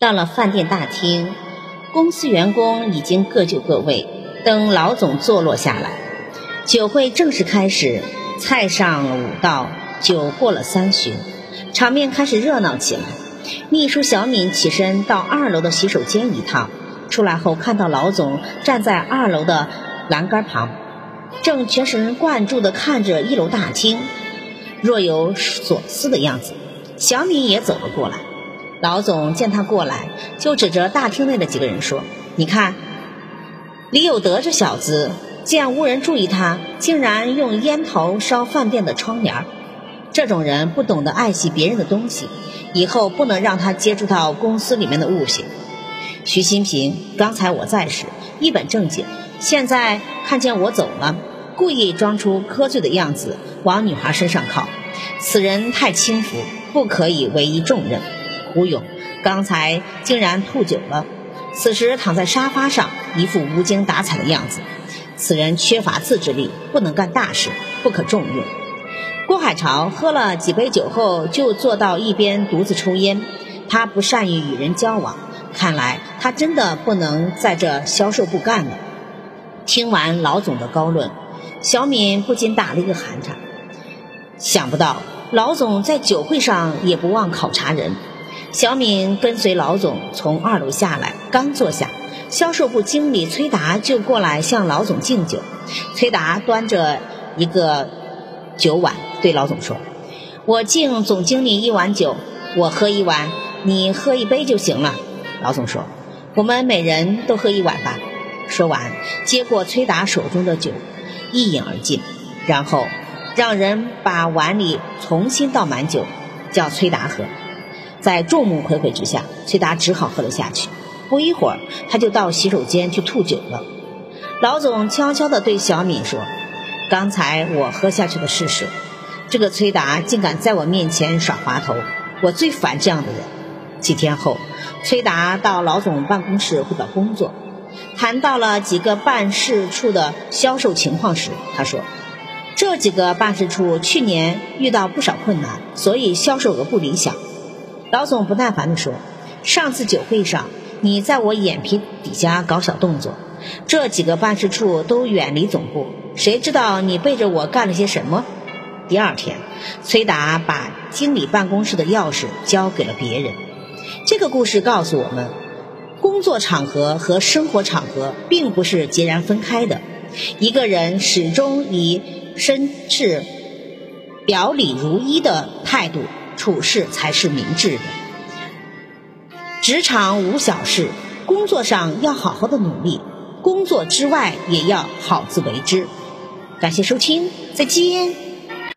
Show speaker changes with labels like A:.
A: 到了饭店大厅，公司员工已经各就各位，等老总坐落下来，酒会正式开始。菜上了五道，酒过了三巡，场面开始热闹起来。秘书小敏起身到二楼的洗手间一趟，出来后看到老总站在二楼的栏杆旁，正全神贯注地看着一楼大厅，若有所思的样子。小敏也走了过来。老总见他过来，就指着大厅内的几个人说：“你看，李有德这小子，见无人注意他，竟然用烟头烧饭店的窗帘。这种人不懂得爱惜别人的东西，以后不能让他接触到公司里面的物品。”徐新平，刚才我在时一本正经，现在看见我走了，故意装出喝醉的样子，往女孩身上靠。此人太轻浮，不可以委以重任。吴勇刚才竟然吐酒了，此时躺在沙发上，一副无精打采的样子。此人缺乏自制力，不能干大事，不可重用。郭海潮喝了几杯酒后，就坐到一边独自抽烟。他不善于与人交往，看来他真的不能在这销售部干了。听完老总的高论，小敏不禁打了一个寒颤。想不到老总在酒会上也不忘考察人。小敏跟随老总从二楼下来，刚坐下，销售部经理崔达就过来向老总敬酒。崔达端着一个酒碗对老总说：“我敬总经理一碗酒，我喝一碗，你喝一杯就行了。”老总说：“我们每人都喝一碗吧。”说完，接过崔达手中的酒，一饮而尽，然后让人把碗里重新倒满酒，叫崔达喝。在众目睽睽之下，崔达只好喝了下去。不一会儿，他就到洗手间去吐酒了。老总悄悄地对小敏说：“刚才我喝下去的是水。这个崔达竟敢在我面前耍滑头，我最烦这样的人。”几天后，崔达到老总办公室汇报工作，谈到了几个办事处的销售情况时，他说：“这几个办事处去年遇到不少困难，所以销售额不理想。”老总不耐烦地说：“上次酒会上，你在我眼皮底下搞小动作，这几个办事处都远离总部，谁知道你背着我干了些什么？”第二天，崔达把经理办公室的钥匙交给了别人。这个故事告诉我们，工作场合和生活场合并不是截然分开的。一个人始终以绅士、表里如一的态度。处事才是明智的。职场无小事，工作上要好好的努力，工作之外也要好自为之。感谢收听，再见。